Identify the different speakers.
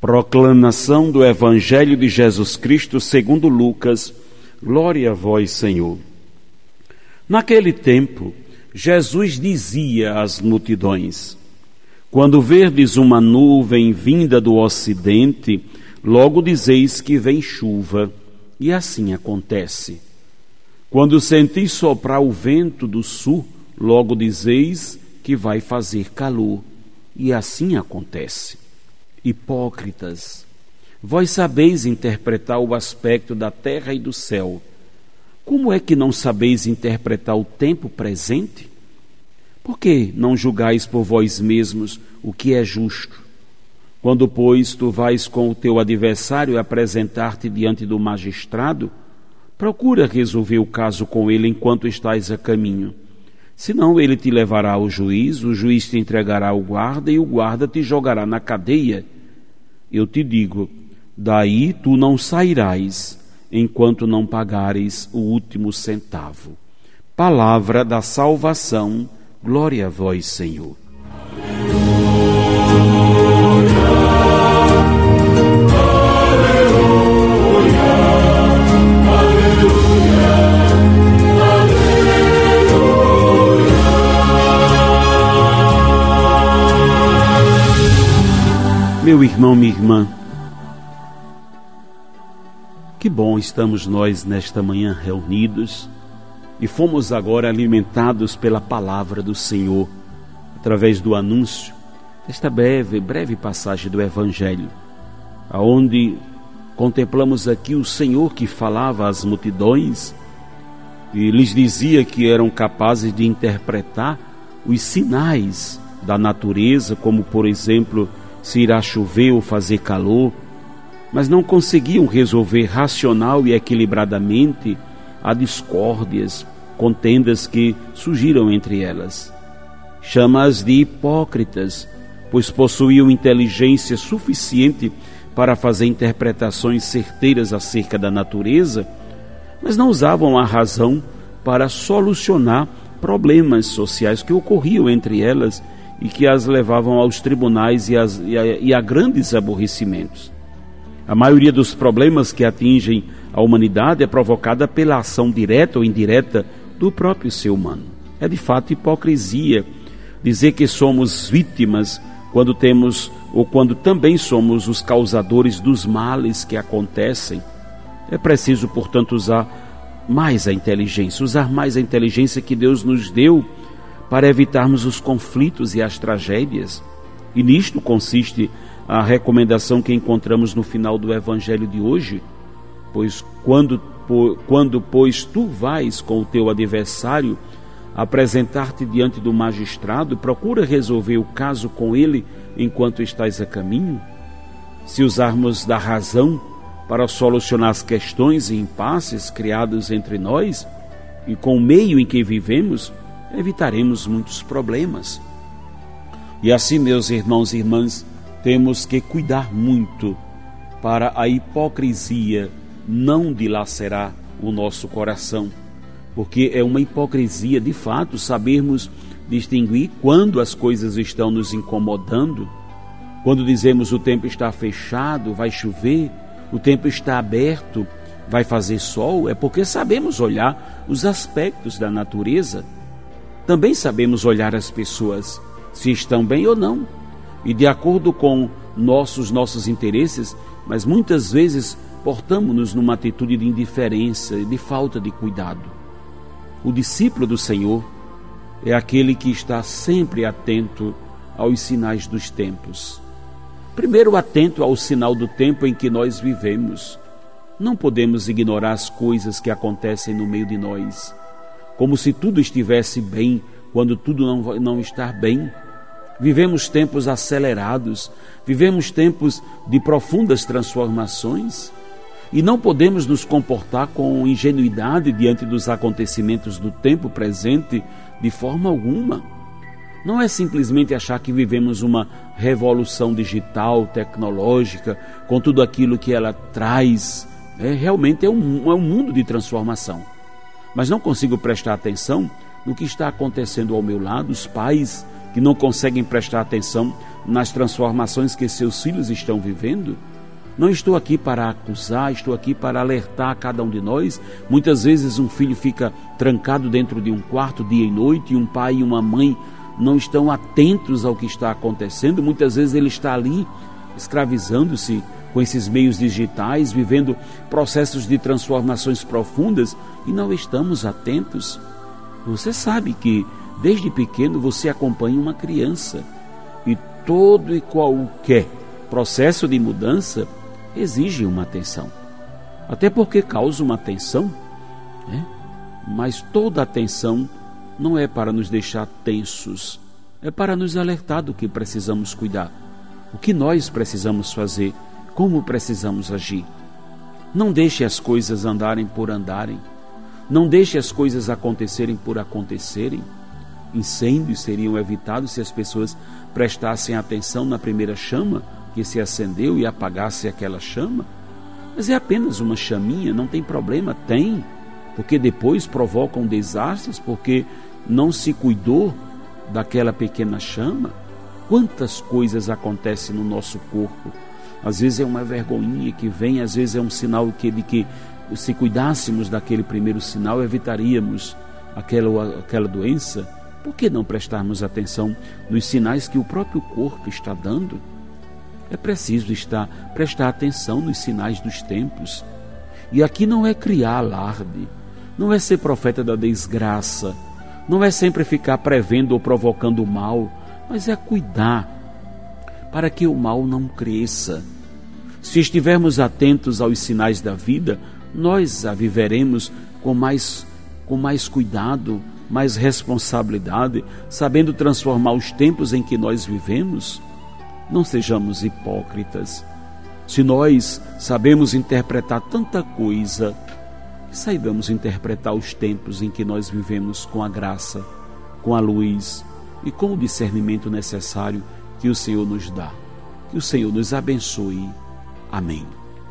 Speaker 1: Proclamação do Evangelho de Jesus Cristo segundo Lucas. Glória a vós, Senhor. Naquele tempo, Jesus dizia às multidões: Quando verdes uma nuvem vinda do ocidente, logo dizeis que vem chuva, e assim acontece. Quando sentis soprar o vento do sul, logo dizeis que vai fazer calor, e assim acontece. Hipócritas, vós sabeis interpretar o aspecto da terra e do céu. Como é que não sabeis interpretar o tempo presente? Por que não julgais por vós mesmos o que é justo? Quando, pois, tu vais com o teu adversário apresentar-te diante do magistrado, procura resolver o caso com ele enquanto estás a caminho. Senão ele te levará ao juiz, o juiz te entregará ao guarda e o guarda te jogará na cadeia eu te digo: daí tu não sairás enquanto não pagares o último centavo. Palavra da salvação, glória a vós, Senhor. Irmão, minha irmã, que bom estamos nós nesta manhã reunidos e fomos agora alimentados pela palavra do Senhor através do anúncio desta breve, breve passagem do Evangelho, aonde contemplamos aqui o Senhor que falava às multidões e lhes dizia que eram capazes de interpretar os sinais da natureza, como por exemplo se irá chover ou fazer calor, mas não conseguiam resolver racional e equilibradamente as discórdias, contendas que surgiram entre elas. Chama-as de hipócritas, pois possuíam inteligência suficiente para fazer interpretações certeiras acerca da natureza, mas não usavam a razão para solucionar problemas sociais que ocorriam entre elas e que as levavam aos tribunais e, as, e, a, e a grandes aborrecimentos. A maioria dos problemas que atingem a humanidade é provocada pela ação direta ou indireta do próprio ser humano. É de fato hipocrisia dizer que somos vítimas quando temos ou quando também somos os causadores dos males que acontecem. É preciso, portanto, usar mais a inteligência, usar mais a inteligência que Deus nos deu para evitarmos os conflitos e as tragédias. E nisto consiste a recomendação que encontramos no final do evangelho de hoje, pois quando, quando pois tu vais com o teu adversário apresentar-te diante do magistrado, procura resolver o caso com ele enquanto estás a caminho. Se usarmos da razão para solucionar as questões e impasses criados entre nós e com o meio em que vivemos, evitaremos muitos problemas. E assim, meus irmãos e irmãs, temos que cuidar muito para a hipocrisia não dilacerar o nosso coração, porque é uma hipocrisia de fato sabermos distinguir quando as coisas estão nos incomodando, quando dizemos o tempo está fechado, vai chover, o tempo está aberto, vai fazer sol, é porque sabemos olhar os aspectos da natureza também sabemos olhar as pessoas, se estão bem ou não, e de acordo com nossos nossos interesses, mas muitas vezes portamos-nos numa atitude de indiferença e de falta de cuidado. O discípulo do Senhor é aquele que está sempre atento aos sinais dos tempos. Primeiro, atento ao sinal do tempo em que nós vivemos. Não podemos ignorar as coisas que acontecem no meio de nós como se tudo estivesse bem, quando tudo não, não está bem. Vivemos tempos acelerados, vivemos tempos de profundas transformações. E não podemos nos comportar com ingenuidade diante dos acontecimentos do tempo presente de forma alguma. Não é simplesmente achar que vivemos uma revolução digital, tecnológica, com tudo aquilo que ela traz. É, realmente é um, é um mundo de transformação. Mas não consigo prestar atenção no que está acontecendo ao meu lado, os pais que não conseguem prestar atenção nas transformações que seus filhos estão vivendo. Não estou aqui para acusar, estou aqui para alertar cada um de nós. Muitas vezes um filho fica trancado dentro de um quarto dia e noite e um pai e uma mãe não estão atentos ao que está acontecendo. Muitas vezes ele está ali escravizando-se com esses meios digitais, vivendo processos de transformações profundas e não estamos atentos. Você sabe que desde pequeno você acompanha uma criança e todo e qualquer processo de mudança exige uma atenção. Até porque causa uma atenção, né? mas toda atenção não é para nos deixar tensos, é para nos alertar do que precisamos cuidar, o que nós precisamos fazer, como precisamos agir. Não deixe as coisas andarem por andarem, não deixe as coisas acontecerem por acontecerem. Incêndios seriam evitados se as pessoas prestassem atenção na primeira chama que se acendeu e apagasse aquela chama? Mas é apenas uma chaminha, não tem problema? Tem, porque depois provocam desastres, porque não se cuidou daquela pequena chama. Quantas coisas acontecem no nosso corpo? Às vezes é uma vergonhinha que vem, às vezes é um sinal que, de que se cuidássemos daquele primeiro sinal, evitaríamos aquela, aquela doença. Por que não prestarmos atenção nos sinais que o próprio corpo está dando? É preciso estar, prestar atenção nos sinais dos tempos. E aqui não é criar alarde, não é ser profeta da desgraça, não é sempre ficar prevendo ou provocando o mal, mas é cuidar para que o mal não cresça. Se estivermos atentos aos sinais da vida, nós a viveremos com mais, com mais cuidado, mais responsabilidade, sabendo transformar os tempos em que nós vivemos não sejamos hipócritas. Se nós sabemos interpretar tanta coisa, saibamos interpretar os tempos em que nós vivemos com a graça, com a luz e com o discernimento necessário que o Senhor nos dá. Que o Senhor nos abençoe. Amém.